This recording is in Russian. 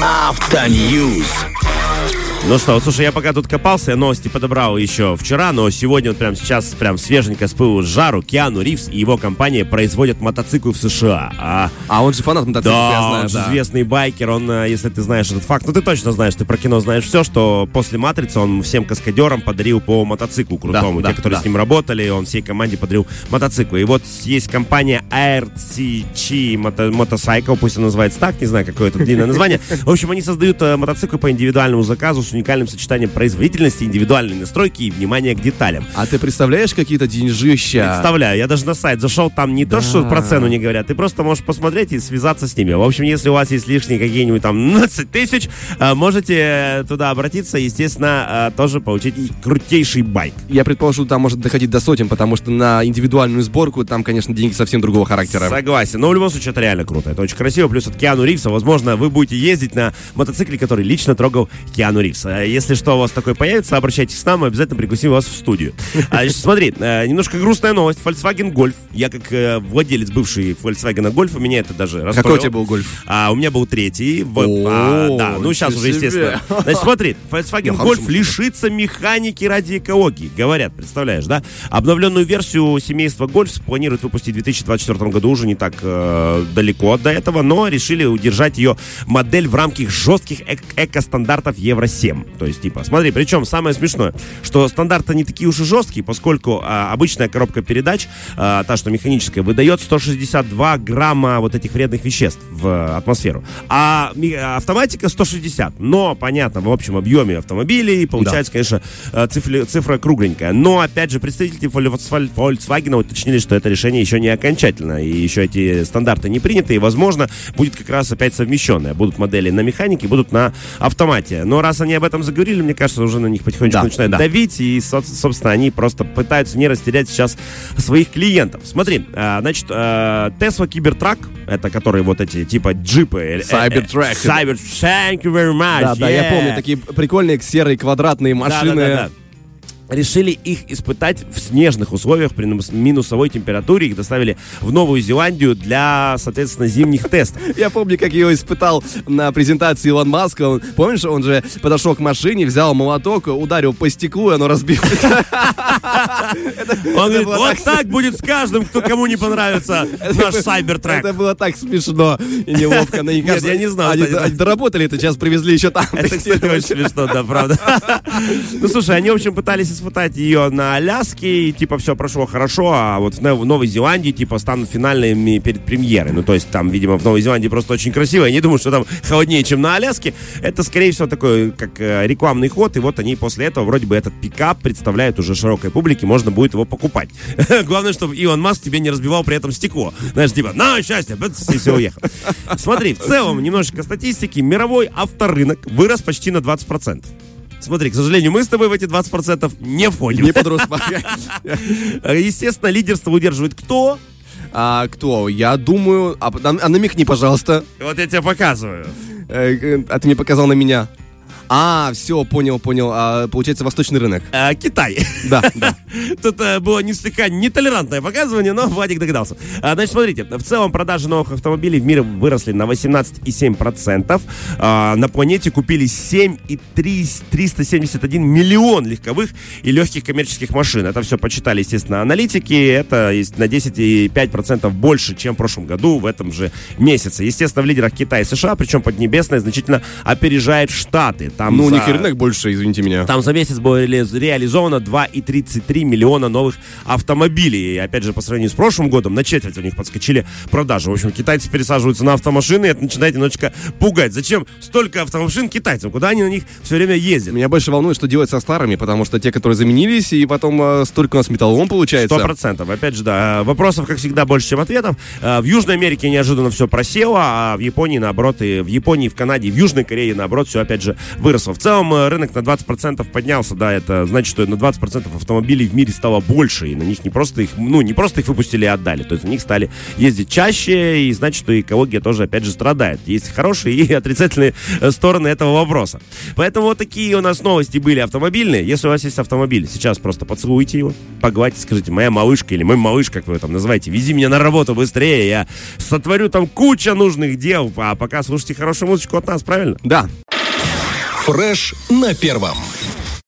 After use. Ну что, вот, слушай, я пока тут копался, я новости подобрал еще вчера, но сегодня вот прям сейчас прям свеженько с пылу с жару Киану Ривз и его компания производят мотоциклы в США. А, А он же фанат мотоциклов, да, я знаю, он же да. известный байкер, он, э, если ты знаешь этот факт, ну ты точно знаешь, ты про кино знаешь все, что после «Матрицы» он всем каскадерам подарил по мотоциклу крутому, Да, те, да, которые да. с ним работали, он всей команде подарил мотоциклы. И вот есть компания RCC Moto- Motorcycle, пусть она называется так, не знаю, какое это длинное название. В общем, они создают э, мотоциклы по индивидуальному заказу с уникальным сочетанием производительности, индивидуальной настройки и внимания к деталям. А ты представляешь какие-то деньжища? Представляю, я даже на сайт зашел, там не то, что про цену не говорят, ты просто можешь посмотреть и связаться с ними. В общем, если у вас есть лишние какие-нибудь там 20 тысяч, э, можете туда обратиться, естественно, э, тоже получить крутейший байк. Я предположу, там может доходить до сотен, потому что на индивидуальную сборку там, конечно, деньги совсем другого характера. Согласен. Но в любом случае это реально круто. Это очень красиво. Плюс от Киану Ривза, возможно, вы будете ездить на мотоцикле, который лично трогал Киану Ривз появится. Если что у вас такое появится, обращайтесь к нам, мы обязательно пригласим вас в студию. А, значит, смотри, э, немножко грустная новость. Volkswagen Golf. Я как э, владелец бывший Volkswagen Golf, меня это даже расстроило. Какой у тебя был Golf? А, у меня был третий. А, да, ну сейчас уже, естественно. Значит, смотри, Volkswagen Golf лишится механики ради экологии. Говорят, представляешь, да? Обновленную версию семейства Golf планируют выпустить в 2024 году, уже не так э, далеко до этого, но решили удержать ее модель в рамках жестких эко-стандартов Евро 7 всем. То есть, типа, смотри, причем самое смешное, что стандарты не такие уж и жесткие, поскольку а, обычная коробка передач, а, та, что механическая, выдает 162 грамма вот этих вредных веществ в атмосферу. А автоматика 160. Но, понятно, в общем объеме автомобилей получается, да. конечно, а, цифра, цифра кругленькая. Но, опять же, представители Volkswagen уточнили, что это решение еще не окончательно. И еще эти стандарты не приняты. И, возможно, будет как раз опять совмещенное. Будут модели на механике, будут на автомате. Но раз они об этом заговорили, мне кажется, уже на них потихонечку Да, начинают да. давить. И, со- собственно, они просто пытаются не растерять сейчас своих клиентов. Смотри, э, значит, э, Tesla Cybertruck, это которые вот эти типа джипы. э, Cybertruck. Cyber, thank you very much. Да, да, я yeah. помню, такие прикольные серые квадратные машины. Да-да-да-да. Решили их испытать в снежных условиях при минус- минусовой температуре. Их доставили в Новую Зеландию для, соответственно, зимних тестов. Я помню, как его испытал на презентации Илон Маска. Он, помнишь, он же подошел к машине, взял молоток, ударил по стеклу, и оно разбилось. Он говорит, вот так будет с каждым, кто кому не понравится наш Cybertruck. Это было так смешно и неловко. Кажется, я не знал, они доработали это, сейчас привезли еще там. Это, кстати, очень смешно, да, правда. Ну, слушай, они, в общем, пытались испытать ее на Аляске, и, типа, все прошло хорошо, а вот в Нов- в Новой Зеландии, типа, станут финальными перед премьерой. Ну, то есть, там, видимо, в Новой Зеландии просто очень красиво. Я не думаю, что там холоднее, чем на Аляске. Это, скорее всего, такой, как э, рекламный ход, и вот они после этого, вроде бы, этот пикап представляют уже широкой публике, можно будет его покупать. Главное, чтобы Илон Маск тебе не разбивал при этом стекло. Знаешь, типа, на счастье, и все, уехал. Смотри, в целом, немножечко статистики. Мировой авторынок вырос почти на 20%. Смотри, к сожалению, мы с тобой в эти 20% не входим. Не подрос. Естественно, лидерство удерживает кто? А кто? Я думаю... А, а намекни, пожалуйста. Вот я тебе показываю. Э, э, А ты мне показал на меня. А, все, понял, понял. А, получается, восточный рынок. А, Китай. Да, да. Тут э, было не слегка нетолерантное показывание, но Владик догадался. А, значит, смотрите, в целом продажи новых автомобилей в мире выросли на 18,7%. А, на планете купили 7,371 миллион легковых и легких коммерческих машин. Это все почитали, естественно, аналитики. Это есть на 10,5% больше, чем в прошлом году в этом же месяце. Естественно, в лидерах Китай и США, причем Поднебесная значительно опережает Штаты. Там Ну, у за- них и рынок больше, извините меня. там за месяц было реали- реализовано 2,33 миллиона новых автомобилей. И опять же, по сравнению с прошлым годом, на четверть у них подскочили продажи. В общем, китайцы пересаживаются на автомашины, и это начинает немножечко пугать. Зачем столько автомашин китайцам? Куда они на них все время ездят? Меня больше волнует, что делать со старыми, потому что те, которые заменились, и потом э, столько у нас металлолом получается. Сто процентов. Опять же, да, вопросов, как всегда, больше, чем ответов. Э, В Южной Америке неожиданно все просело, а в Японии, наоборот, и в Японии, в Канаде, и в Южной Корее, наоборот, все, опять же, выросло. В целом э, рынок на 20% поднялся, да, это значит, что на 20% автомобилей в мире стало больше, и на них не просто их, ну, не просто их выпустили и отдали, то есть на них стали ездить чаще, и значит, что экология тоже, опять же, страдает. Есть хорошие и отрицательные э, стороны этого вопроса. Поэтому вот такие у нас новости были автомобильные. Если у вас есть автомобиль, сейчас просто поцелуйте его, погладьте, скажите, моя малышка или мой малыш, как вы там называете, вези меня на работу быстрее, я сотворю там куча нужных дел, а пока слушайте хорошую музычку от нас, правильно? Да. Фреш на первом.